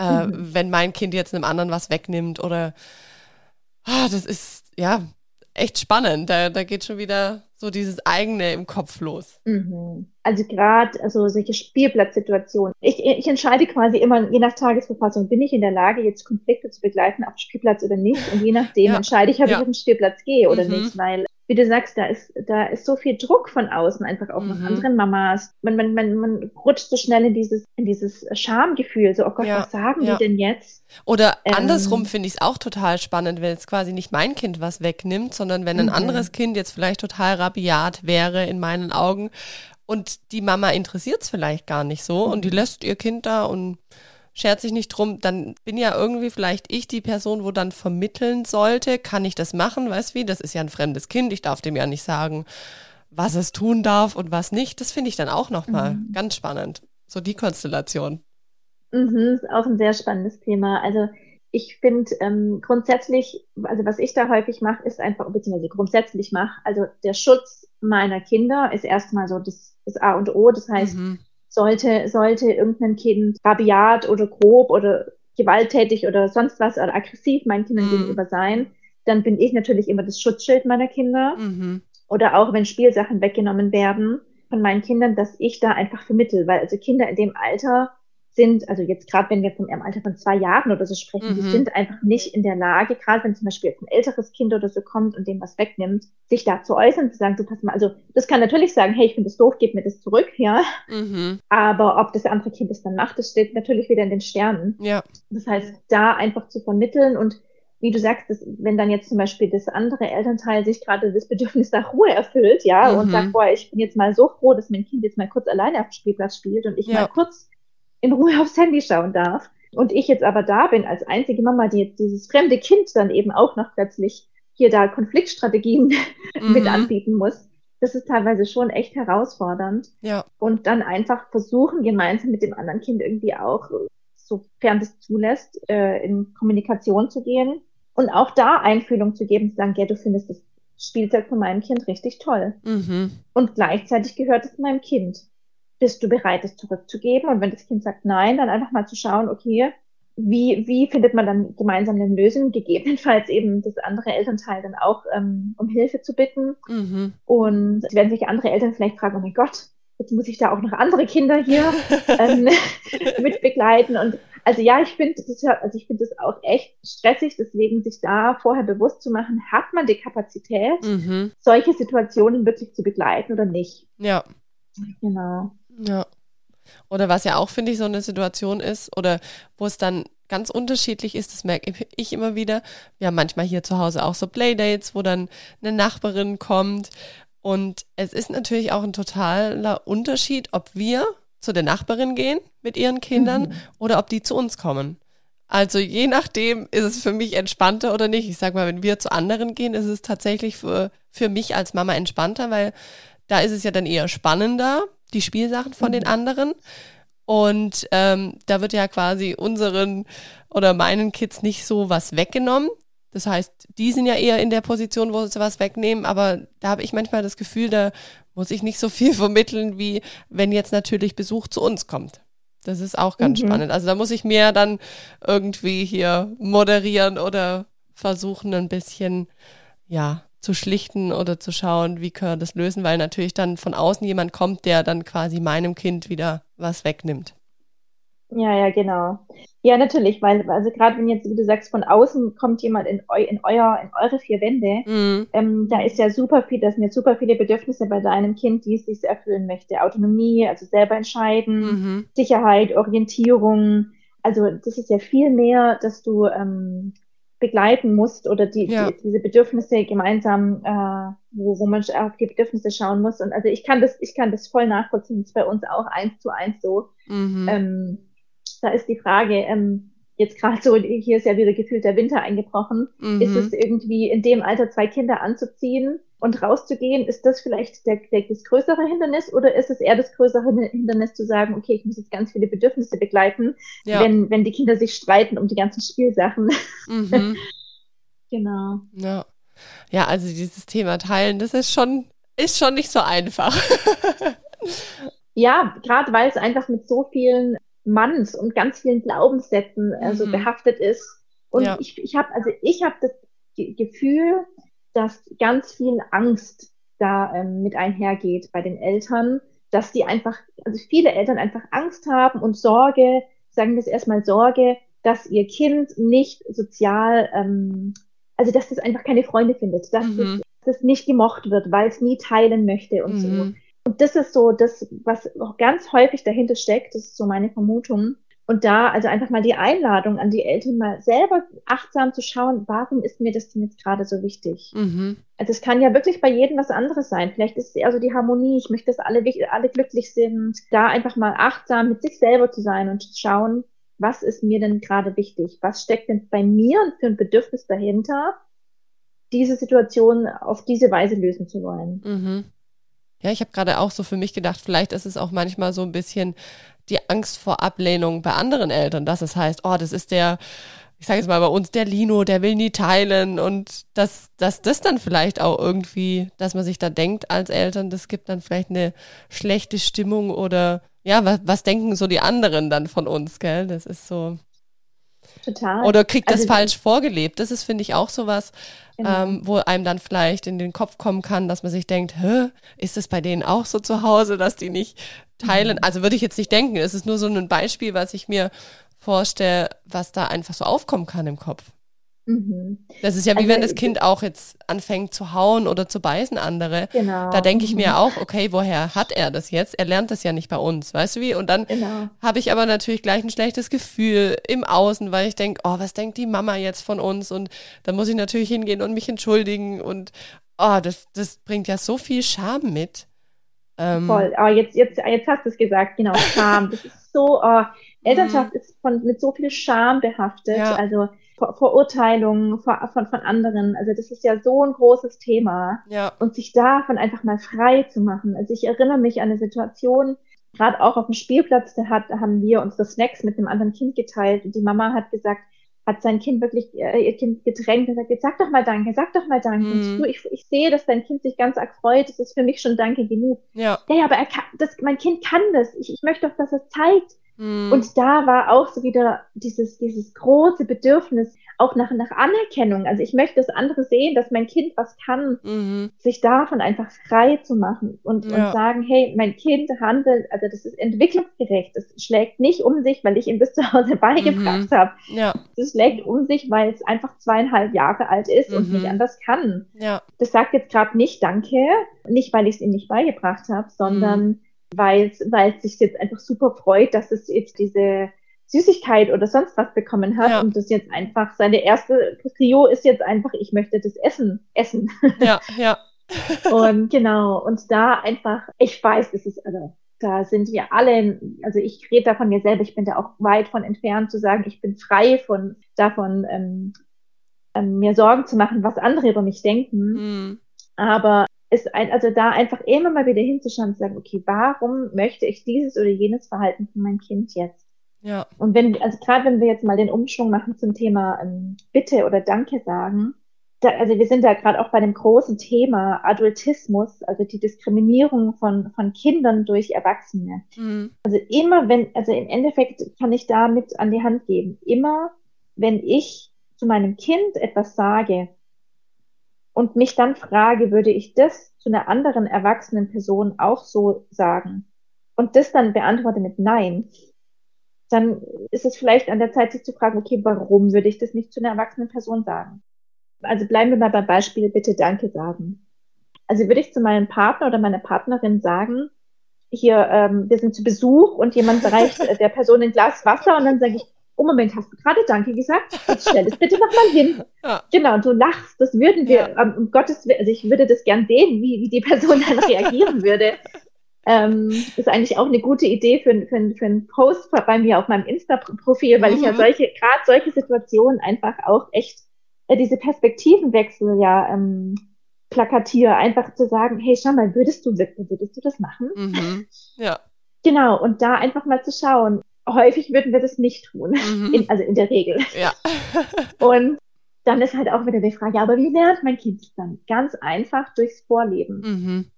äh, Mhm. wenn mein Kind jetzt einem anderen was wegnimmt oder ah, das ist ja echt spannend. Da, da geht schon wieder so dieses eigene im Kopf los. Mhm. Also gerade also solche Spielplatzsituationen. Ich, ich entscheide quasi immer, je nach Tagesverfassung, bin ich in der Lage, jetzt Konflikte zu begleiten auf dem Spielplatz oder nicht. Und je nachdem Ja. entscheide ich, ob Ja. ich auf den Spielplatz gehe oder Mhm. nicht. Weil, wie du sagst, da ist, da ist so viel Druck von außen, einfach auch Mhm. nach anderen Mamas. Man, man, man, man rutscht so schnell in dieses, in dieses Schamgefühl. So, oh Gott, Ja. was sagen Ja. die denn jetzt? Oder Ähm. andersrum finde ich es auch total spannend, wenn jetzt quasi nicht mein Kind was wegnimmt, sondern wenn ein Mhm. anderes Kind jetzt vielleicht total rabiat wäre in meinen Augen und die Mama interessiert es vielleicht gar nicht so und die lässt ihr Kind da und schert sich nicht drum, dann bin ja irgendwie vielleicht ich die Person, wo dann vermitteln sollte, kann ich das machen, weißt wie, das ist ja ein fremdes Kind, ich darf dem ja nicht sagen, was es tun darf und was nicht. Das finde ich dann auch nochmal mhm. ganz spannend, so die Konstellation. Mhm, ist auch ein sehr spannendes Thema. Also ich finde ähm, grundsätzlich, also was ich da häufig mache, ist einfach, beziehungsweise grundsätzlich mache, also der Schutz meiner Kinder ist erstmal so das, das A und O. Das heißt, mhm. Sollte, sollte irgendein Kind rabiat oder grob oder gewalttätig oder sonst was oder aggressiv meinen Kindern mhm. gegenüber sein, dann bin ich natürlich immer das Schutzschild meiner Kinder. Mhm. Oder auch wenn Spielsachen weggenommen werden von meinen Kindern, dass ich da einfach vermittel, weil also Kinder in dem Alter sind, also jetzt gerade wenn wir vom Alter von zwei Jahren oder so sprechen, mhm. die sind einfach nicht in der Lage, gerade wenn zum Beispiel jetzt ein älteres Kind oder so kommt und dem was wegnimmt, sich da zu äußern, zu sagen, du pass mal, also das kann natürlich sagen, hey, ich finde das doof, gib mir das zurück, ja. Mhm. Aber ob das andere Kind es dann macht, das steht natürlich wieder in den Sternen. Ja. Das heißt, da einfach zu vermitteln und wie du sagst, dass, wenn dann jetzt zum Beispiel das andere Elternteil sich gerade das Bedürfnis nach Ruhe erfüllt, ja, mhm. und sagt, boah, ich bin jetzt mal so froh, dass mein Kind jetzt mal kurz alleine auf dem Spielplatz spielt und ich ja. mal kurz in Ruhe aufs Handy schauen darf. Und ich jetzt aber da bin als einzige Mama, die jetzt dieses fremde Kind dann eben auch noch plötzlich hier da Konfliktstrategien mhm. mit anbieten muss. Das ist teilweise schon echt herausfordernd. Ja. Und dann einfach versuchen, gemeinsam mit dem anderen Kind irgendwie auch, sofern das zulässt, äh, in Kommunikation zu gehen und auch da Einfühlung zu geben, zu sagen, ja, du findest das Spielzeug von meinem Kind richtig toll. Mhm. Und gleichzeitig gehört es meinem Kind bist du bereit, es zurückzugeben? Und wenn das Kind sagt nein, dann einfach mal zu schauen, okay, wie, wie findet man dann gemeinsam eine Lösung? Gegebenenfalls eben das andere Elternteil dann auch ähm, um Hilfe zu bitten. Mhm. Und werden sich andere Eltern vielleicht fragen, oh mein Gott, jetzt muss ich da auch noch andere Kinder hier ähm, mit begleiten. Und also ja, ich finde das, also ich finde das auch echt stressig, deswegen sich da vorher bewusst zu machen, hat man die Kapazität, mhm. solche Situationen wirklich zu begleiten oder nicht? Ja. Genau. Ja. Oder was ja auch, finde ich, so eine Situation ist, oder wo es dann ganz unterschiedlich ist, das merke ich immer wieder. Wir haben manchmal hier zu Hause auch so Playdates, wo dann eine Nachbarin kommt. Und es ist natürlich auch ein totaler Unterschied, ob wir zu der Nachbarin gehen mit ihren Kindern mhm. oder ob die zu uns kommen. Also je nachdem ist es für mich entspannter oder nicht. Ich sag mal, wenn wir zu anderen gehen, ist es tatsächlich für, für mich als Mama entspannter, weil da ist es ja dann eher spannender, die Spielsachen von mhm. den anderen. Und ähm, da wird ja quasi unseren oder meinen Kids nicht so was weggenommen. Das heißt, die sind ja eher in der Position, wo sie was wegnehmen, aber da habe ich manchmal das Gefühl, da muss ich nicht so viel vermitteln, wie wenn jetzt natürlich Besuch zu uns kommt. Das ist auch ganz mhm. spannend. Also da muss ich mehr dann irgendwie hier moderieren oder versuchen, ein bisschen, ja, zu schlichten oder zu schauen, wie können wir das lösen, weil natürlich dann von außen jemand kommt, der dann quasi meinem Kind wieder was wegnimmt. Ja, ja, genau. Ja, natürlich, weil, also gerade wenn jetzt, wie du sagst, von außen kommt jemand in, eu, in, euer, in eure vier Wände, mhm. ähm, da ist ja super viel, da sind ja super viele Bedürfnisse bei deinem Kind, die es sich erfüllen möchte. Autonomie, also selber entscheiden, mhm. Sicherheit, Orientierung. Also das ist ja viel mehr, dass du ähm, begleiten musst oder die, ja. die diese Bedürfnisse gemeinsam, äh, wo, wo man auf die Bedürfnisse schauen muss. Und also ich kann das, ich kann das voll nachvollziehen. Das ist bei uns auch eins zu eins so. Mhm. Ähm, da ist die Frage, ähm, jetzt gerade so, hier ist ja wieder gefühlt der Winter eingebrochen, mhm. ist es irgendwie in dem Alter zwei Kinder anzuziehen und rauszugehen, ist das vielleicht der, der, das größere Hindernis oder ist es eher das größere Hindernis zu sagen, okay, ich muss jetzt ganz viele Bedürfnisse begleiten, ja. wenn, wenn die Kinder sich streiten um die ganzen Spielsachen. Mhm. genau. Ja. ja, also dieses Thema Teilen, das ist schon, ist schon nicht so einfach. ja, gerade weil es einfach mit so vielen Manns und ganz vielen Glaubenssätzen also mhm. behaftet ist. Und ja. ich, ich habe, also ich habe das Gefühl, dass ganz viel Angst da ähm, mit einhergeht bei den Eltern, dass die einfach, also viele Eltern einfach Angst haben und Sorge, sagen wir es erstmal Sorge, dass ihr Kind nicht sozial, ähm, also dass das einfach keine Freunde findet, dass mhm. das, nicht gemocht wird, weil es nie teilen möchte und mhm. so. Und das ist so das, was auch ganz häufig dahinter steckt, das ist so meine Vermutung. Und da also einfach mal die Einladung an die Eltern, mal selber achtsam zu schauen, warum ist mir das denn jetzt gerade so wichtig? Mhm. Also es kann ja wirklich bei jedem was anderes sein. Vielleicht ist es eher so die Harmonie, ich möchte, dass alle, alle glücklich sind. Da einfach mal achtsam mit sich selber zu sein und zu schauen, was ist mir denn gerade wichtig? Was steckt denn bei mir für ein Bedürfnis dahinter, diese Situation auf diese Weise lösen zu wollen? Mhm. Ja, ich habe gerade auch so für mich gedacht, vielleicht ist es auch manchmal so ein bisschen die Angst vor Ablehnung bei anderen Eltern, dass es heißt, oh, das ist der, ich sage jetzt mal bei uns, der Lino, der will nie teilen und dass, dass das dann vielleicht auch irgendwie, dass man sich da denkt als Eltern, das gibt dann vielleicht eine schlechte Stimmung oder ja, was, was denken so die anderen dann von uns, gell? Das ist so. Total. Oder kriegt das also, falsch vorgelebt. Das ist, finde ich, auch sowas, genau. ähm, wo einem dann vielleicht in den Kopf kommen kann, dass man sich denkt, Hä, ist es bei denen auch so zu Hause, dass die nicht teilen? Mhm. Also würde ich jetzt nicht denken. Es ist nur so ein Beispiel, was ich mir vorstelle, was da einfach so aufkommen kann im Kopf. Mhm. Das ist ja wie also, wenn das Kind auch jetzt anfängt zu hauen oder zu beißen andere. Genau. Da denke ich mir mhm. auch, okay, woher hat er das jetzt? Er lernt das ja nicht bei uns, weißt du wie? Und dann genau. habe ich aber natürlich gleich ein schlechtes Gefühl im Außen, weil ich denke, oh, was denkt die Mama jetzt von uns? Und dann muss ich natürlich hingehen und mich entschuldigen und oh, das, das bringt ja so viel Scham mit. Ähm, Voll. Oh, jetzt, jetzt, jetzt hast du es gesagt, genau, Scham. Das ist so, oh, Elternschaft mhm. ist von, mit so viel Scham behaftet. Ja. Also Verurteilungen von, von, von anderen. Also das ist ja so ein großes Thema. Ja. Und sich davon einfach mal frei zu machen. Also ich erinnere mich an eine Situation, gerade auch auf dem Spielplatz, da, hat, da haben wir unsere Snacks mit einem anderen Kind geteilt und die Mama hat gesagt, hat sein Kind wirklich, äh, ihr Kind gedrängt und gesagt, jetzt sag doch mal Danke, sag doch mal Danke. Mhm. Du, ich, ich sehe, dass dein Kind sich ganz arg freut, das ist für mich schon Danke genug. Ja, ja, ja aber er kann, das, mein Kind kann das. Ich, ich möchte doch, dass es zeigt, Mhm. Und da war auch so wieder dieses, dieses große Bedürfnis auch nach, nach Anerkennung. Also ich möchte, dass andere sehen, dass mein Kind was kann, mhm. sich davon einfach frei zu machen und, ja. und sagen, hey, mein Kind handelt, also das ist entwicklungsgerecht. Das schlägt nicht um sich, weil ich ihm bis zu Hause beigebracht mhm. habe. Ja. Das schlägt um sich, weil es einfach zweieinhalb Jahre alt ist und nicht mhm. anders kann. Ja. Das sagt jetzt gerade nicht Danke, nicht weil ich es ihm nicht beigebracht habe, sondern mhm weil es sich jetzt einfach super freut, dass es jetzt diese Süßigkeit oder sonst was bekommen hat ja. und das jetzt einfach seine erste Trio ist jetzt einfach, ich möchte das Essen essen. Ja, ja. und genau, und da einfach, ich weiß, das ist, also da sind wir alle, also ich rede da von mir selber, ich bin da auch weit von entfernt zu sagen, ich bin frei von davon, ähm, ähm, mir Sorgen zu machen, was andere über mich denken. Mhm. Aber ist ein, also da einfach immer mal wieder hinzuschauen und zu sagen, okay, warum möchte ich dieses oder jenes Verhalten von meinem Kind jetzt? Ja. Und wenn, also gerade wenn wir jetzt mal den Umschwung machen zum Thema ähm, Bitte oder Danke sagen, da, also wir sind da gerade auch bei dem großen Thema Adultismus, also die Diskriminierung von, von Kindern durch Erwachsene. Mhm. Also immer wenn, also im Endeffekt kann ich da mit an die Hand geben, immer wenn ich zu meinem Kind etwas sage, und mich dann frage, würde ich das zu einer anderen erwachsenen Person auch so sagen und das dann beantworte mit Nein, dann ist es vielleicht an der Zeit, sich zu fragen, okay, warum würde ich das nicht zu einer erwachsenen Person sagen? Also bleiben wir mal beim Beispiel, bitte Danke sagen. Also würde ich zu meinem Partner oder meiner Partnerin sagen, hier, ähm, wir sind zu Besuch und jemand reicht der Person ein Glas Wasser und dann sage ich, oh Moment, hast du gerade Danke gesagt? Jetzt stell es bitte nochmal hin. Ja. Genau, und du lachst, das würden wir, ja. um Gottes Willen, also ich würde das gern sehen, wie, wie die Person dann reagieren würde. Ähm, ist eigentlich auch eine gute Idee für, für, für einen Post bei mir auf meinem Insta-Profil, weil mhm. ich ja mhm. solche, gerade solche Situationen einfach auch echt äh, diese Perspektivenwechsel ja ähm, plakatiere, einfach zu sagen, hey, schau mal, würdest du, würdest du das machen? Mhm. Ja. Genau, und da einfach mal zu schauen, häufig würden wir das nicht tun. Mhm. In, also in der Regel. Ja. und dann ist halt auch wieder die Frage, aber wie lernt mein Kind dann? Ganz einfach durchs Vorleben. Mhm.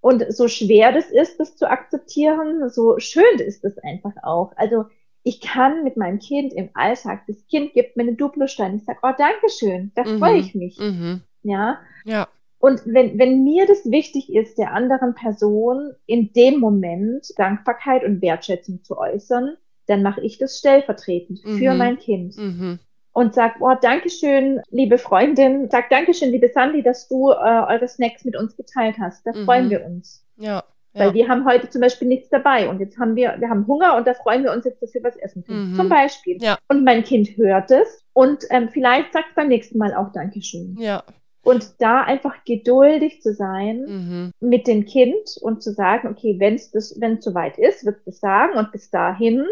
Und so schwer das ist, das zu akzeptieren, so schön ist es einfach auch. Also ich kann mit meinem Kind im Alltag, das Kind gibt mir einen Duplostein, ich sage, oh, danke schön, da mhm. freue ich mich. Mhm. Ja. Ja. Und wenn, wenn mir das wichtig ist, der anderen Person in dem Moment Dankbarkeit und Wertschätzung zu äußern, dann mache ich das stellvertretend mhm. für mein Kind. Mhm. Und sag, oh, Dankeschön, liebe Freundin. Sag Dankeschön, liebe Sandy, dass du äh, eure Snacks mit uns geteilt hast. Da mhm. freuen wir uns. Ja. Ja. Weil wir haben heute zum Beispiel nichts dabei und jetzt haben wir, wir haben Hunger und da freuen wir uns jetzt, dass wir was essen können. Mhm. Zum Beispiel. Ja. Und mein Kind hört es und ähm, vielleicht sagt beim nächsten Mal auch Dankeschön. Ja. Und da einfach geduldig zu sein mhm. mit dem Kind und zu sagen, okay, wenn es wenn es soweit ist, wird es sagen und bis dahin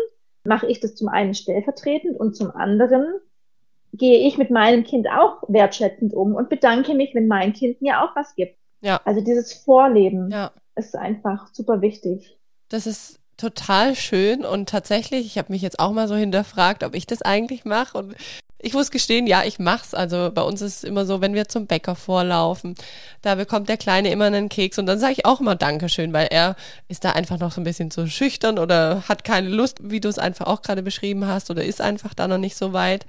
mache ich das zum einen stellvertretend und zum anderen gehe ich mit meinem Kind auch wertschätzend um und bedanke mich, wenn mein Kind mir auch was gibt. Ja. Also dieses Vorleben ja. ist einfach super wichtig. Das ist total schön und tatsächlich, ich habe mich jetzt auch mal so hinterfragt, ob ich das eigentlich mache und ich muss gestehen, ja, ich mach's. Also bei uns ist es immer so, wenn wir zum Bäcker vorlaufen, da bekommt der Kleine immer einen Keks und dann sage ich auch immer Dankeschön, weil er ist da einfach noch so ein bisschen zu schüchtern oder hat keine Lust, wie du es einfach auch gerade beschrieben hast, oder ist einfach da noch nicht so weit.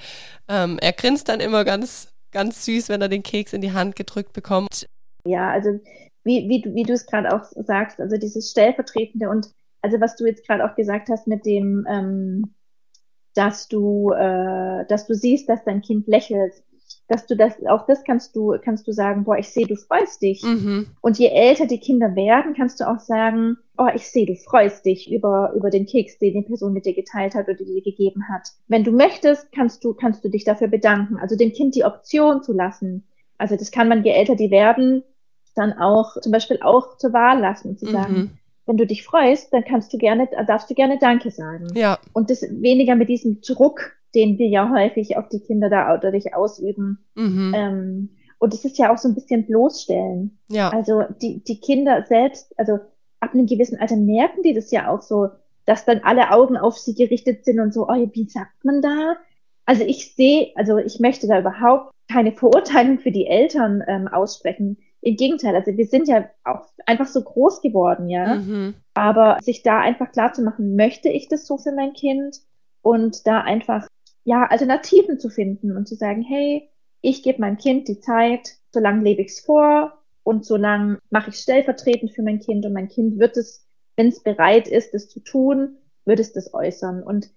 Ähm, er grinst dann immer ganz, ganz süß, wenn er den Keks in die Hand gedrückt bekommt. Ja, also wie, wie, wie du es gerade auch sagst, also dieses Stellvertretende und also was du jetzt gerade auch gesagt hast mit dem, ähm, dass du, äh, dass du siehst, dass dein Kind lächelt, dass du das, auch das kannst du, kannst du sagen, boah, ich sehe, du freust dich. Mhm. Und je älter die Kinder werden, kannst du auch sagen, oh, ich sehe, du freust dich über, über den Keks, den die Person mit dir geteilt hat oder die dir gegeben hat. Wenn du möchtest, kannst du, kannst du dich dafür bedanken. Also dem Kind die Option zu lassen. Also das kann man, je älter die werden, dann auch zum Beispiel auch zur Wahl lassen und zu sagen, mhm wenn du dich freust, dann kannst du gerne, darfst du gerne Danke sagen. Ja. Und das weniger mit diesem Druck, den wir ja häufig auf die Kinder da dadurch ausüben. Mhm. Ähm, und es ist ja auch so ein bisschen bloßstellen. Ja. Also die, die Kinder selbst, also ab einem gewissen Alter merken die das ja auch so, dass dann alle Augen auf sie gerichtet sind und so, oh, wie sagt man da? Also ich sehe, also ich möchte da überhaupt keine Verurteilung für die Eltern ähm, aussprechen. Im Gegenteil, also wir sind ja auch einfach so groß geworden, ja. Mhm. Aber sich da einfach klar zu machen, möchte ich das so für mein Kind? Und da einfach, ja, Alternativen zu finden und zu sagen, hey, ich gebe meinem Kind die Zeit, solange lebe ich es vor und solange mache ich stellvertretend für mein Kind und mein Kind wird es, wenn es bereit ist, das zu tun, wird es das äußern. Und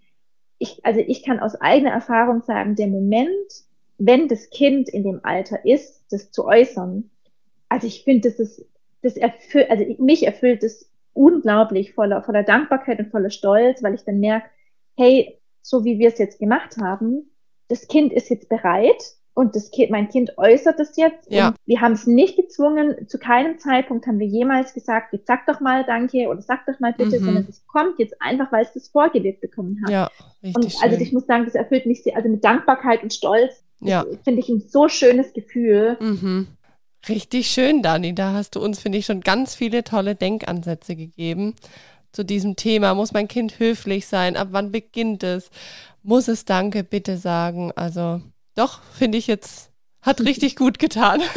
ich, also ich kann aus eigener Erfahrung sagen, der Moment, wenn das Kind in dem Alter ist, das zu äußern, also ich finde, das ist, das erfüllt, also mich erfüllt es unglaublich voller, voller Dankbarkeit und voller Stolz, weil ich dann merke, hey, so wie wir es jetzt gemacht haben, das Kind ist jetzt bereit und das Kind, mein Kind äußert es jetzt. Ja. Wir haben es nicht gezwungen. Zu keinem Zeitpunkt haben wir jemals gesagt, jetzt sag doch mal Danke oder sag doch mal bitte, mhm. sondern es kommt jetzt einfach, weil es das vorgelebt bekommen hat. Ja, richtig und also ich muss sagen, das erfüllt mich sehr, also mit Dankbarkeit und Stolz. Ja. Finde ich ein so schönes Gefühl. Mhm. Richtig schön, Dani. Da hast du uns, finde ich, schon ganz viele tolle Denkansätze gegeben zu diesem Thema. Muss mein Kind höflich sein? Ab wann beginnt es? Muss es Danke bitte sagen? Also doch, finde ich jetzt, hat richtig gut getan.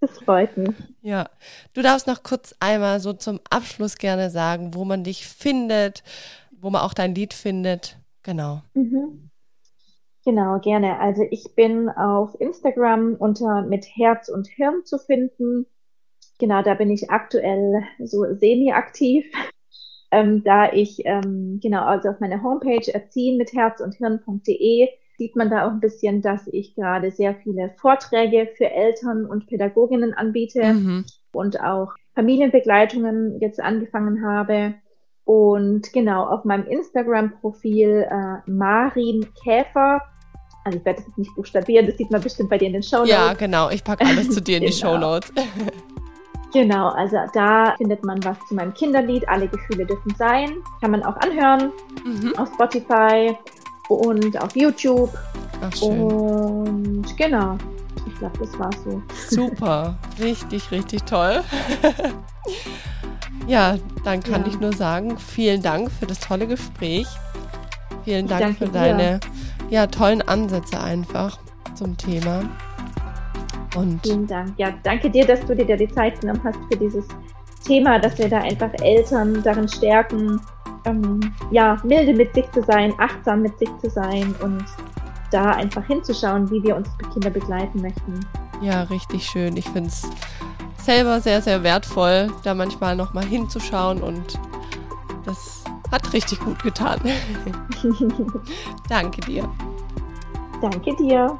Das freut mich. Ja, du darfst noch kurz einmal so zum Abschluss gerne sagen, wo man dich findet, wo man auch dein Lied findet. Genau. Mhm. Genau, gerne. Also ich bin auf Instagram unter mit Herz und Hirn zu finden. Genau, da bin ich aktuell so semi-aktiv, ähm, da ich, ähm, genau, also auf meiner Homepage erziehen mit Herz und Hirn.de sieht man da auch ein bisschen, dass ich gerade sehr viele Vorträge für Eltern und Pädagoginnen anbiete mhm. und auch Familienbegleitungen jetzt angefangen habe. Und genau, auf meinem Instagram-Profil äh, Marin Käfer also ich werde das jetzt nicht buchstabieren, das sieht man bestimmt bei dir in den Show Notes. Ja, genau, ich packe alles zu dir in die genau. Show Notes. genau, also da findet man was zu meinem Kinderlied, Alle Gefühle dürfen sein. Kann man auch anhören mhm. auf Spotify und auf YouTube. Ach, schön. Und genau, ich glaube, das war so. Super, richtig, richtig toll. ja, dann kann ja. ich nur sagen, vielen Dank für das tolle Gespräch. Vielen Dank für deine ja, tollen Ansätze einfach zum Thema. Und Vielen Dank. Ja, danke dir, dass du dir die Zeit genommen hast für dieses Thema, dass wir da einfach Eltern darin stärken, ähm, ja, milde mit sich zu sein, achtsam mit sich zu sein und da einfach hinzuschauen, wie wir unsere Kinder begleiten möchten. Ja, richtig schön. Ich finde es selber sehr, sehr wertvoll, da manchmal nochmal hinzuschauen und das hat richtig gut getan. Danke dir. Danke dir.